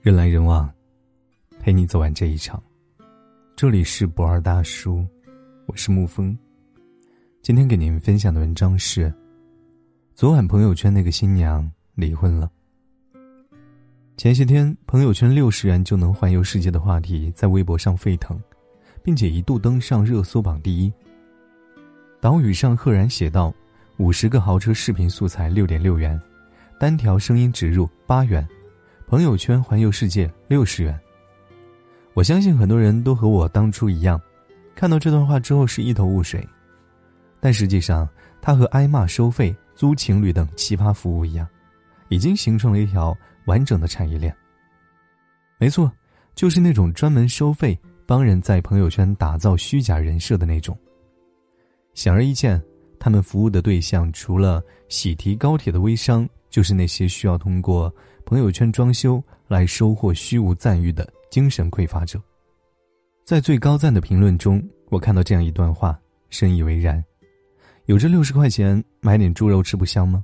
人来人往，陪你走完这一场。这里是不二大叔，我是沐风。今天给您分享的文章是：昨晚朋友圈那个新娘离婚了。前些天，朋友圈六十元就能环游世界的话题在微博上沸腾，并且一度登上热搜榜第一。岛屿上赫然写道：五十个豪车视频素材六点六元，单条声音植入八元。朋友圈环游世界六十元。我相信很多人都和我当初一样，看到这段话之后是一头雾水。但实际上，它和挨骂收费、租情侣等奇葩服务一样，已经形成了一条完整的产业链。没错，就是那种专门收费帮人在朋友圈打造虚假人设的那种。显而易见，他们服务的对象除了喜提高铁的微商，就是那些需要通过。朋友圈装修来收获虚无赞誉的精神匮乏者，在最高赞的评论中，我看到这样一段话，深以为然。有这六十块钱买点猪肉吃不香吗？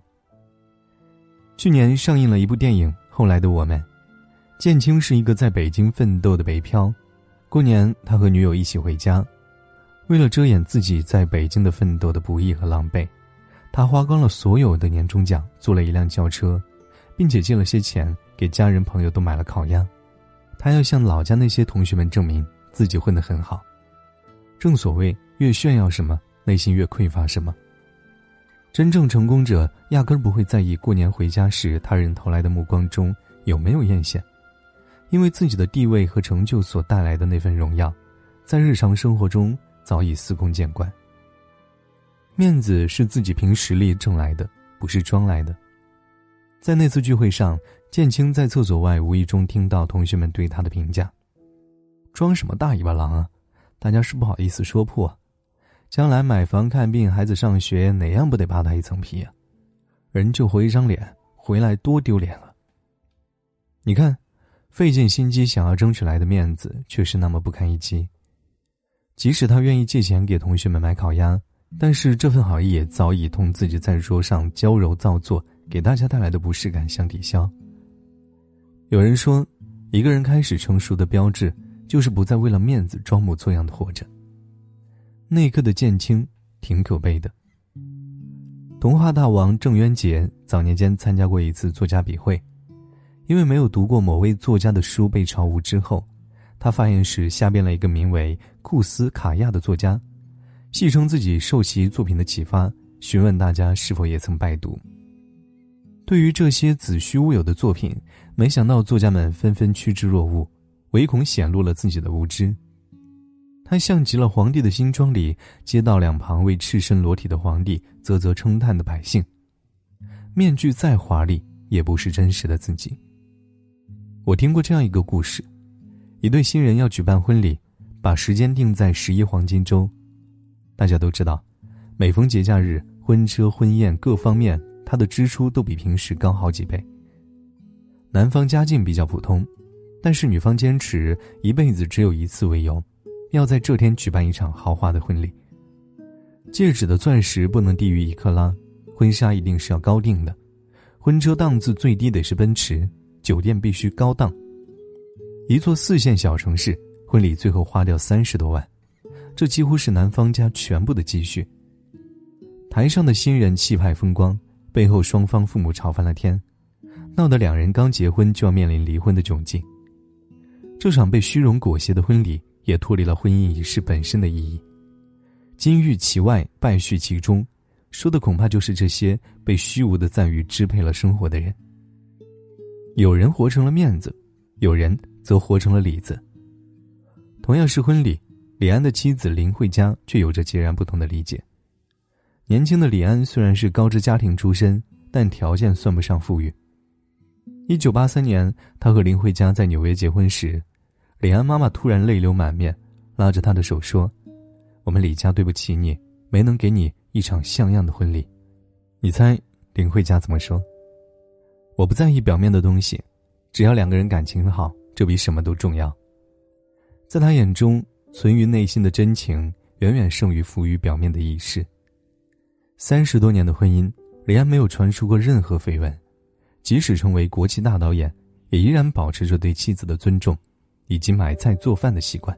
去年上映了一部电影《后来的我们》，建青是一个在北京奋斗的北漂，过年他和女友一起回家，为了遮掩自己在北京的奋斗的不易和狼狈，他花光了所有的年终奖，租了一辆轿车。并且借了些钱给家人朋友都买了烤鸭，他要向老家那些同学们证明自己混得很好。正所谓越炫耀什么，内心越匮乏什么。真正成功者压根不会在意过年回家时他人投来的目光中有没有艳羡，因为自己的地位和成就所带来的那份荣耀，在日常生活中早已司空见惯。面子是自己凭实力挣来的，不是装来的。在那次聚会上，建青在厕所外无意中听到同学们对他的评价：“装什么大尾巴狼啊？大家是不好意思说破，将来买房、看病、孩子上学，哪样不得扒他一层皮啊？人就活一张脸，回来多丢脸啊！你看，费尽心机想要争取来的面子，却是那么不堪一击。即使他愿意借钱给同学们买烤鸭，但是这份好意也早已同自己在桌上娇柔造作。”给大家带来的不适感相抵消。有人说，一个人开始成熟的标志，就是不再为了面子装模作样的活着。那一刻的剑青挺可悲的。童话大王郑渊洁早年间参加过一次作家笔会，因为没有读过某位作家的书被嘲污之后，他发言时瞎编了一个名为库斯卡亚的作家，戏称自己受其作品的启发，询问大家是否也曾拜读。对于这些子虚乌有的作品，没想到作家们纷纷趋之若鹜，唯恐显露了自己的无知。他像极了皇帝的新装里街道两旁为赤身裸体的皇帝啧啧称叹的百姓，面具再华丽，也不是真实的自己。我听过这样一个故事：一对新人要举办婚礼，把时间定在十一黄金周。大家都知道，每逢节假日，婚车婚宴各方面。他的支出都比平时高好几倍。男方家境比较普通，但是女方坚持一辈子只有一次为由，要在这天举办一场豪华的婚礼。戒指的钻石不能低于一克拉，婚纱一定是要高定的，婚车档次最低得是奔驰，酒店必须高档。一座四线小城市婚礼最后花掉三十多万，这几乎是男方家全部的积蓄。台上的新人气派风光。背后双方父母吵翻了天，闹得两人刚结婚就要面临离婚的窘境。这场被虚荣裹挟的婚礼也脱离了婚姻仪式本身的意义，金玉其外，败絮其中，说的恐怕就是这些被虚无的赞誉支配了生活的人。有人活成了面子，有人则活成了里子。同样是婚礼，李安的妻子林慧嘉却有着截然不同的理解。年轻的李安虽然是高知家庭出身，但条件算不上富裕。一九八三年，他和林慧嘉在纽约结婚时，李安妈妈突然泪流满面，拉着他的手说：“我们李家对不起你，没能给你一场像样的婚礼。”你猜林慧嘉怎么说？我不在意表面的东西，只要两个人感情好，这比什么都重要。在他眼中，存于内心的真情远远胜于浮于表面的仪式。三十多年的婚姻，李安没有传出过任何绯闻，即使成为国际大导演，也依然保持着对妻子的尊重，以及买菜做饭的习惯。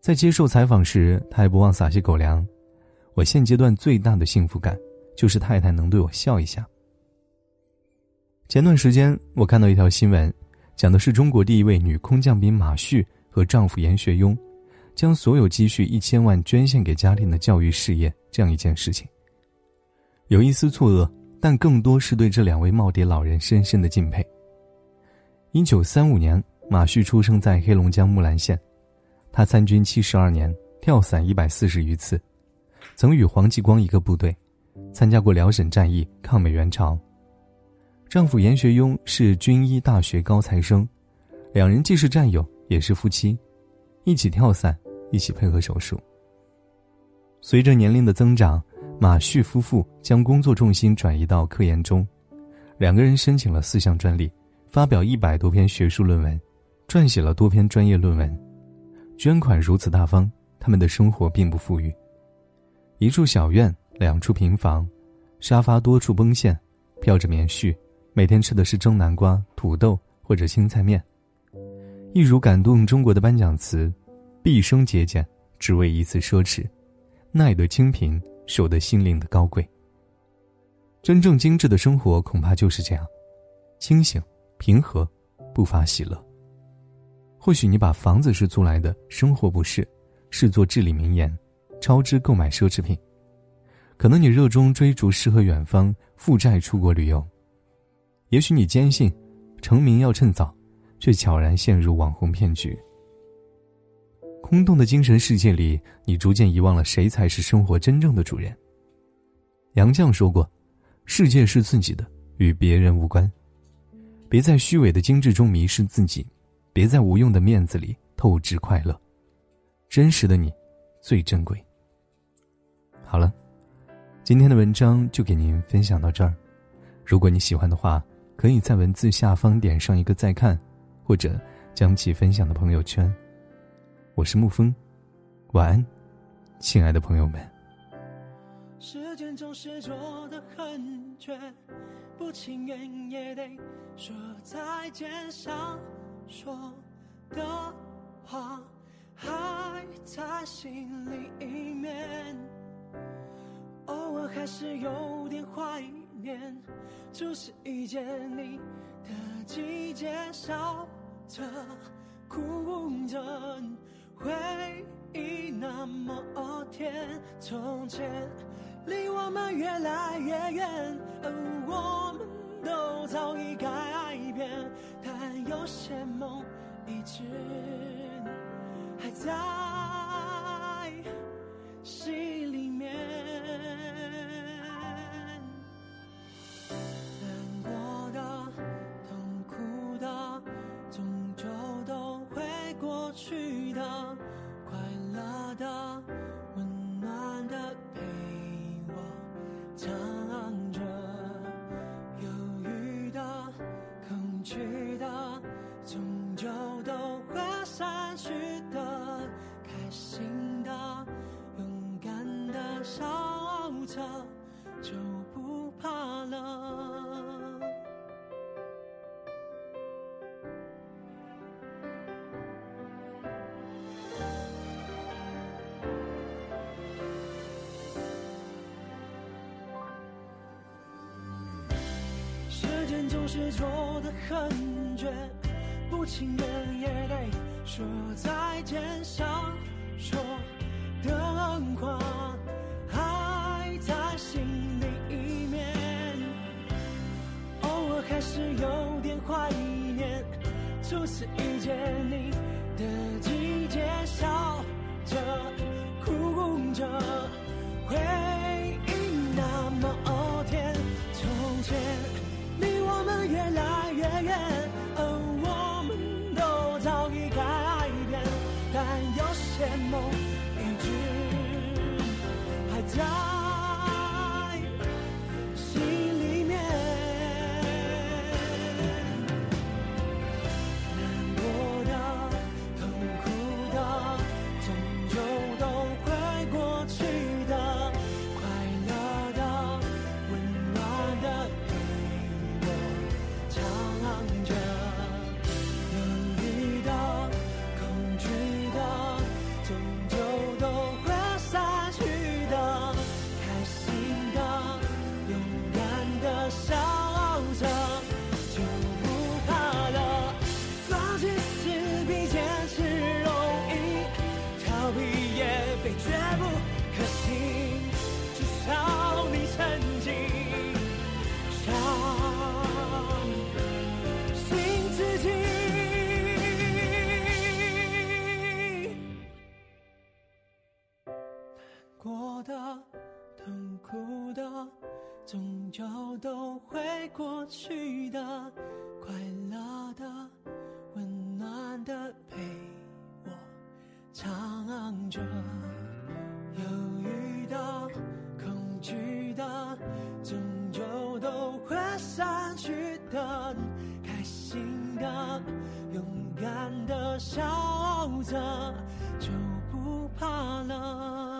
在接受采访时，他还不忘撒些狗粮。我现阶段最大的幸福感，就是太太能对我笑一下。前段时间，我看到一条新闻，讲的是中国第一位女空降兵马旭和丈夫严学庸，将所有积蓄一千万捐献给家庭的教育事业这样一件事情。有一丝错愕，但更多是对这两位耄耋老人深深的敬佩。一九三五年，马旭出生在黑龙江木兰县。他参军七十二年，跳伞一百四十余次，曾与黄继光一个部队，参加过辽沈战役，抗美援朝。丈夫严学庸是军医大学高材生，两人既是战友，也是夫妻，一起跳伞，一起配合手术。随着年龄的增长，马旭夫妇将工作重心转移到科研中，两个人申请了四项专利，发表一百多篇学术论文，撰写了多篇专业论文。捐款如此大方，他们的生活并不富裕。一处小院，两处平房，沙发多处崩线，飘着棉絮，每天吃的是蒸南瓜、土豆或者青菜面。一如感动中国的颁奖词：“毕生节俭，只为一次奢侈，耐得清贫，守得心灵的高贵。”真正精致的生活恐怕就是这样，清醒、平和，不乏喜乐。或许你把房子是租来的，生活不是，视作至理名言，超支购买奢侈品。可能你热衷追逐诗和远方，负债出国旅游。也许你坚信，成名要趁早，却悄然陷入网红骗局。空洞的精神世界里，你逐渐遗忘了谁才是生活真正的主人。杨绛说过：“世界是自己的，与别人无关。”别在虚伪的精致中迷失自己。别在无用的面子里透支快乐，真实的你，最珍贵。好了，今天的文章就给您分享到这儿。如果你喜欢的话，可以在文字下方点上一个再看，或者将其分享到朋友圈。我是沐风，晚安，亲爱的朋友们。时间总是做的很绝，不情愿也得说再见想。说的话还在心里面，偶尔还是有点怀念，就是遇见你的季节，笑着哭着，回忆那么甜。从前离我们越来越远，而我们都早已改变。但有些梦一直还在心就不怕了。时间总是做的很绝，不情愿也得说再见，想说的话。心里一面偶尔还是有点怀念初次遇见你的季节笑着的痛苦的终究都会过去的，快乐的、温暖的陪我唱着，犹豫的、恐惧的，终究都会散去的，开心的、勇敢的笑着，就不怕了。